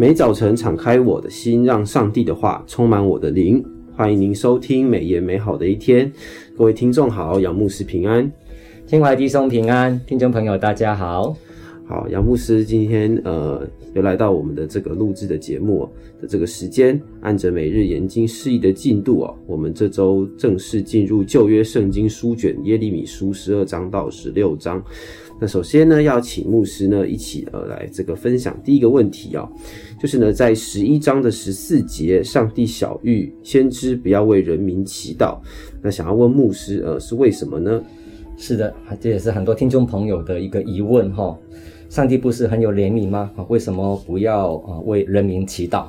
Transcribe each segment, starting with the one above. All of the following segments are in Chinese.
每早晨敞开我的心，让上帝的话充满我的灵。欢迎您收听美言美好的一天，各位听众好，杨牧师平安，天怀弟兄平安，听众朋友大家好。好，杨牧师今天呃又来到我们的这个录制的节目的这个时间，按着每日研经释义的进度啊，我们这周正式进入旧约圣经书卷耶利米书十二章到十六章。那首先呢，要请牧师呢一起呃来这个分享第一个问题啊，就是呢在十一章的十四节，上帝晓諭先知不要为人民祈祷。那想要问牧师呃是为什么呢？是的，这也是很多听众朋友的一个疑问哈。上帝不是很有怜悯吗？为什么不要啊为人民祈祷？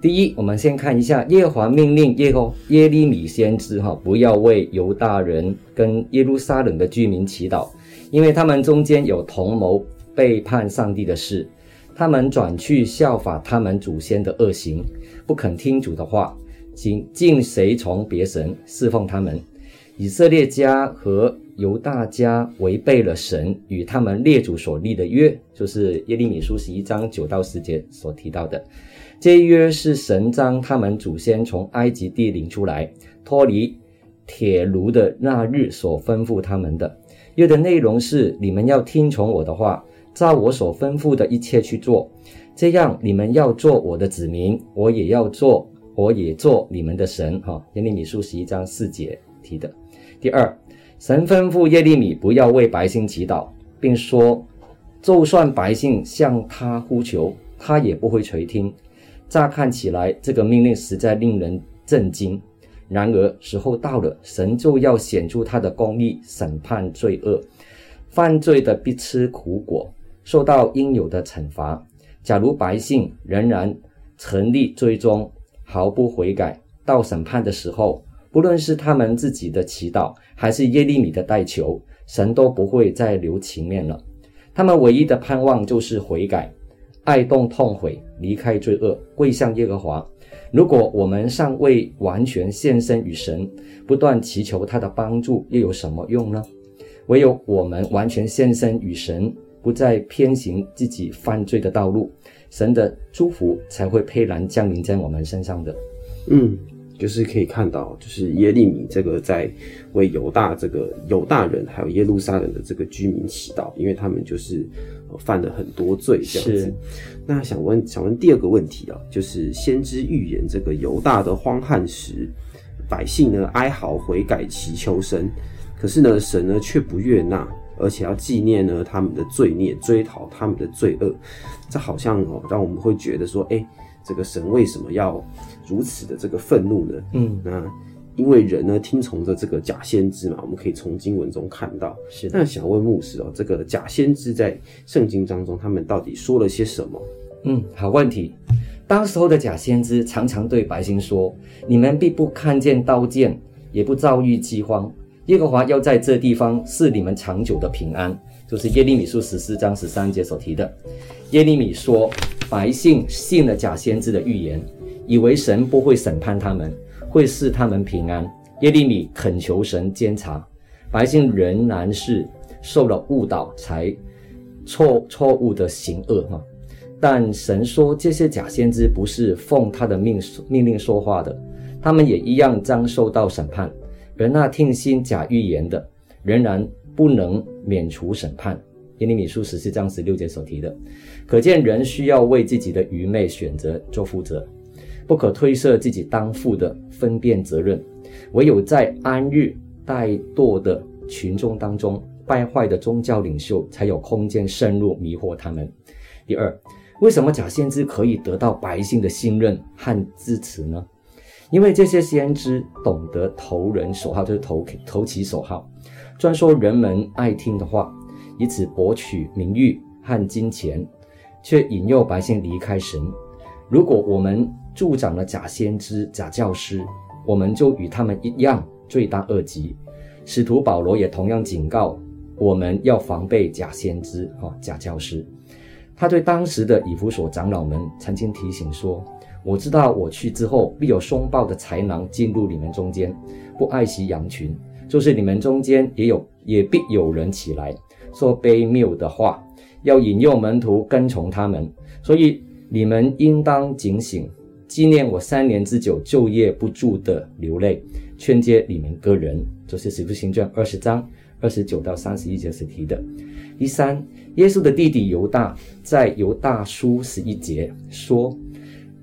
第一，我们先看一下耶和华命令耶和耶利米先知哈，不要为犹大人跟耶路撒冷的居民祈祷，因为他们中间有同谋背叛上帝的事，他们转去效法他们祖先的恶行，不肯听主的话，竟竟随从别神侍奉他们。以色列家和犹大家违背了神与他们列祖所立的约，就是耶利米书十一章九到十节所提到的。这约是神将他们祖先从埃及地领出来，脱离铁炉的那日所吩咐他们的。约的内容是：你们要听从我的话，照我所吩咐的一切去做，这样你们要做我的子民，我也要做，我也做你们的神。哈，耶利米书十一章四节提的。第二，神吩咐耶利米不要为百姓祈祷，并说，就算百姓向他呼求，他也不会垂听。乍看起来，这个命令实在令人震惊。然而，时候到了，神就要显出他的公义，审判罪恶，犯罪的必吃苦果，受到应有的惩罚。假如百姓仍然沉溺罪中，毫不悔改，到审判的时候，不论是他们自己的祈祷，还是耶利米的代求，神都不会再留情面了。他们唯一的盼望就是悔改，哀慟痛悔，离开罪恶，归向耶和华。如果我们尚未完全献身于神，不断祈求他的帮助，又有什么用呢？唯有我们完全献身于神，不再偏行自己犯罪的道路，神的祝福才会沛然降临在我们身上的。嗯。就是可以看到，就是耶利米这个在为犹大这个犹大人还有耶路撒冷的这个居民祈祷，因为他们就是犯了很多罪这样子。那想问想问第二个问题啊，就是先知预言这个犹大的荒旱时，百姓呢哀嚎悔改祈求神，可是呢神呢却不悦纳，而且要纪念呢他们的罪孽，追讨他们的罪恶。这好像哦让我们会觉得说，哎。这个神为什么要如此的这个愤怒呢？嗯，那因为人呢听从着这个假先知嘛，我们可以从经文中看到。是，那想问牧师哦，这个假先知在圣经当中，他们到底说了些什么？嗯，好问题。当时候的假先知常常对百姓说：“你们必不看见刀剑，也不遭遇饥荒。耶和华要在这地方赐你们长久的平安。”就是耶利米书十四章十三节所提的。耶利米说。百姓信了假先知的预言，以为神不会审判他们，会赐他们平安。耶利米恳求神监察，百姓仍然是受了误导，才错错误的行恶哈。但神说这些假先知不是奉他的命命令说话的，他们也一样将受到审判。而那听信假预言的，仍然不能免除审判。耶利米书十四章十六节所提的，可见人需要为自己的愚昧选择做负责，不可推卸自己当负的分辨责任。唯有在安逸怠惰的群众当中，败坏的宗教领袖才有空间深入迷惑他们。第二，为什么假先知可以得到百姓的信任和支持呢？因为这些先知懂得投人所好，就是投投其所好，专说人们爱听的话。以此博取名誉和金钱，却引诱百姓离开神。如果我们助长了假先知、假教师，我们就与他们一样罪大恶极。使徒保罗也同样警告我们要防备假先知、哈假教师。他对当时的以弗所长老们曾经提醒说：“我知道我去之后，必有凶暴的豺狼进入你们中间，不爱惜羊群。就是你们中间也有，也必有人起来。”说悖谬的话，要引诱门徒跟从他们，所以你们应当警醒，纪念我三年之久昼夜不住的流泪，劝诫你们个人。就是《使徒行传》二十章二十九到三十一节所提的。第三，耶稣的弟弟犹大在犹大书十一节说：“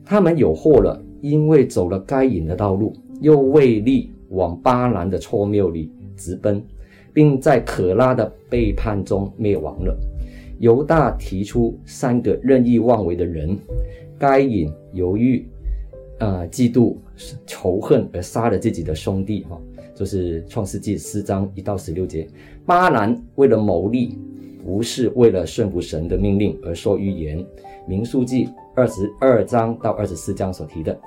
他们有祸了，因为走了该隐的道路，又为利往巴兰的错谬里直奔。”并在可拉的背叛中灭亡了。犹大提出三个任意妄为的人：该隐犹豫、呃，嫉妒、仇恨而杀了自己的兄弟。哈，就是创世纪四章一到十六节。巴兰为了牟利，不是为了顺服神的命令而说预言。民数记二十二章到二十四章所提的。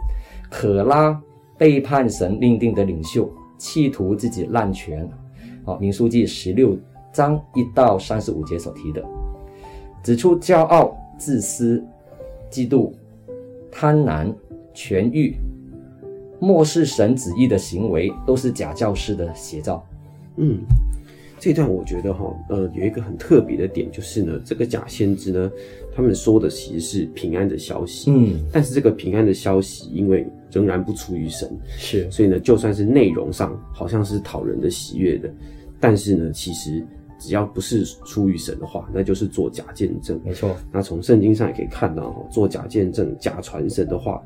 可拉背叛神命定的领袖，企图自己滥权。好，民书记十六章一到三十五节所提的，指出骄傲、自私、嫉妒、贪婪、权欲、漠视神旨意的行为，都是假教师的写照。嗯，这段我觉得哈，呃，有一个很特别的点，就是呢，这个假先知呢，他们说的其实是平安的消息。嗯，但是这个平安的消息，因为仍然不出于神，是，所以呢，就算是内容上好像是讨人的喜悦的，但是呢，其实只要不是出于神的话，那就是做假见证。没错。那从圣经上也可以看到，哈，做假见证、假传神的话，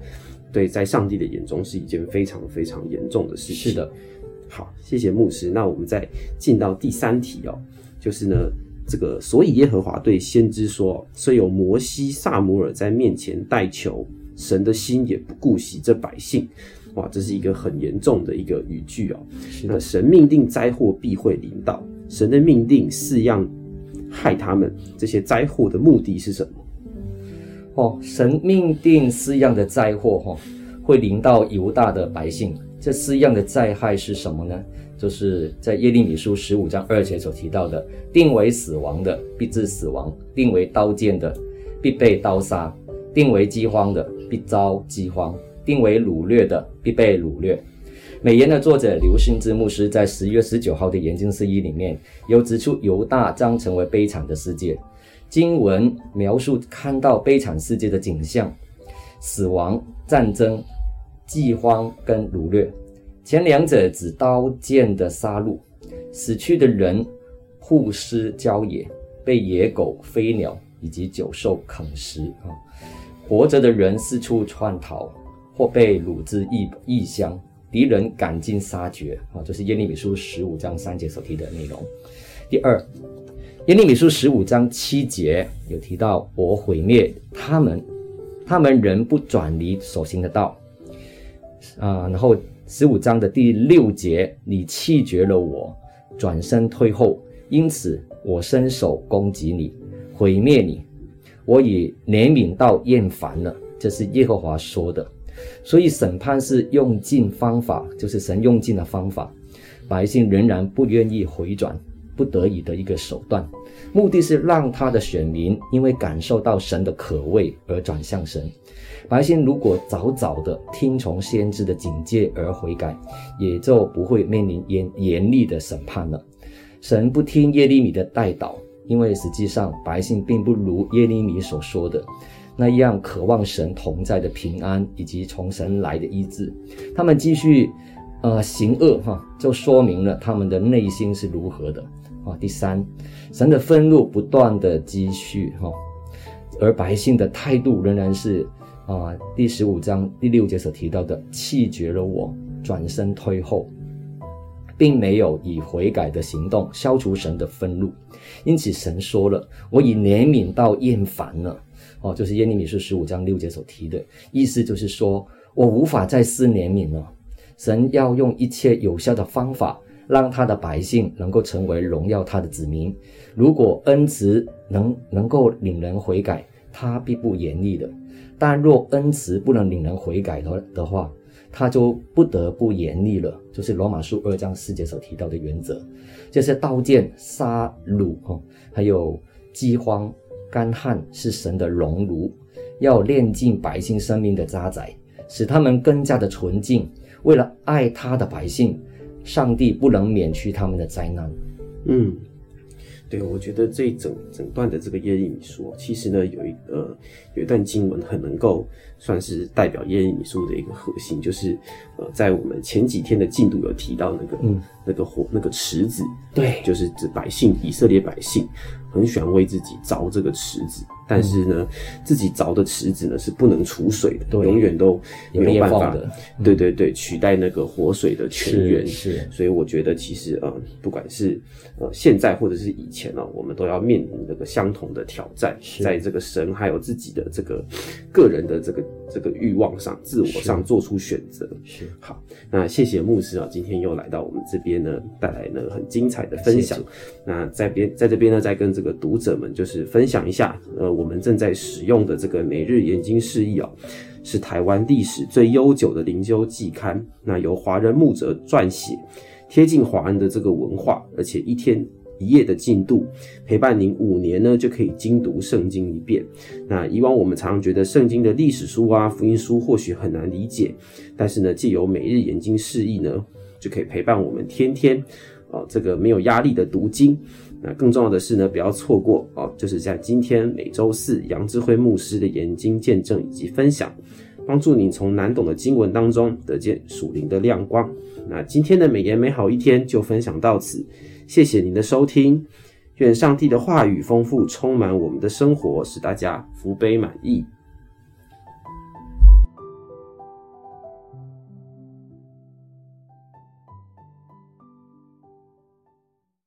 对，在上帝的眼中是一件非常非常严重的事情。是的。好，谢谢牧师。那我们再进到第三题哦，就是呢，这个所以耶和华对先知说，虽有摩西、撒母耳在面前代求。神的心也不顾惜这百姓，哇，这是一个很严重的一个语句哦。那神命定灾祸必会临到，神的命定四样害他们，这些灾祸的目的是什么？哦，神命定四样的灾祸哈，会临到犹大的百姓。这四样的灾害是什么呢？就是在耶利米书十五章二节所提到的：定为死亡的必致死亡，定为刀剑的必被刀杀，定为饥荒的。必遭饥荒，定为掳掠的必被掳掠。美言的作者刘兴之牧师在十月十九号的研经释义里面有指出，犹大将成为悲惨的世界。经文描述看到悲惨世界的景象：死亡、战争、饥荒跟掳掠。前两者指刀剑的杀戮，死去的人曝尸郊野，被野狗、飞鸟以及走兽啃食啊。活着的人四处窜逃，或被掳至异异乡，敌人赶尽杀绝啊！这是耶利米书十五章三节所提的内容。第二，耶利米书十五章七节有提到：“我毁灭他们，他们仍不转离所行的道。”啊，然后十五章的第六节：“你弃绝了我，转身退后，因此我伸手攻击你，毁灭你。”我已怜悯到厌烦了，这是耶和华说的。所以审判是用尽方法，就是神用尽了方法，百姓仍然不愿意回转，不得已的一个手段，目的是让他的选民因为感受到神的可畏而转向神。百姓如果早早的听从先知的警戒而悔改，也就不会面临严严厉的审判了。神不听耶利米的代祷。因为实际上，百姓并不如耶利米所说的那样渴望神同在的平安，以及从神来的医治。他们继续，呃，行恶哈，就说明了他们的内心是如何的啊。第三，神的愤怒不断的积蓄哈，而百姓的态度仍然是啊，第十五章第六节所提到的气绝了我，转身退后。并没有以悔改的行动消除神的愤怒，因此神说了：“我已怜悯到厌烦了。”哦，就是耶利米书十五章六节所提的意思，就是说我无法再施怜悯了。神要用一切有效的方法，让他的百姓能够成为荣耀他的子民。如果恩慈能能够领人悔改，他必不严厉的；但若恩慈不能领人悔改的的话，他就不得不严厉了，就是罗马书二章四节所提到的原则，就是刀剑、杀戮，哈，还有饥荒、干旱，是神的熔炉，要炼尽百姓生命的渣滓，使他们更加的纯净。为了爱他的百姓，上帝不能免去他们的灾难。嗯，对，我觉得这一整整段的这个耶利米书，其实呢有一个有一段经文很能够算是代表耶利米书的一个核心，就是呃在我们前几天的进度有提到那个、嗯、那个火那个池子，对，就是指百姓以色列百姓很喜欢为自己凿这个池子，但是呢、嗯、自己凿的池子呢是不能储水的，对，永远都没有办法的，对对对，取代那个活水的泉源，是，是，所以我觉得其实呃不管是呃现在或者是以前呢、啊，我们都要面临那个相同的挑战，在这个神还有自己的这个个人的这个这个欲望上、自我上做出选择。是。好，那谢谢牧师啊，今天又来到我们这边呢，带来呢很精彩的分享。谢谢。那在边在这边呢，再跟这个读者们就是分享一下，呃，我们正在使用的这个每日研经释义哦，是台湾历史最悠久的灵修季刊，那由华人牧者撰写。贴近华人的这个文化，而且一天一页的进度，陪伴您五年呢，就可以精读圣经一遍。那以往我们常常觉得圣经的历史书啊、福音书或许很难理解，但是呢，借由每日研经释义呢，就可以陪伴我们天天哦，这个没有压力的读经。那更重要的是呢，不要错过哦，就是在今天每周四杨智慧牧师的研经见证以及分享，帮助你从难懂的经文当中得见属灵的亮光。那今天的美言美好一天就分享到此，谢谢您的收听，愿上帝的话语丰富充满我们的生活，使大家福杯满溢。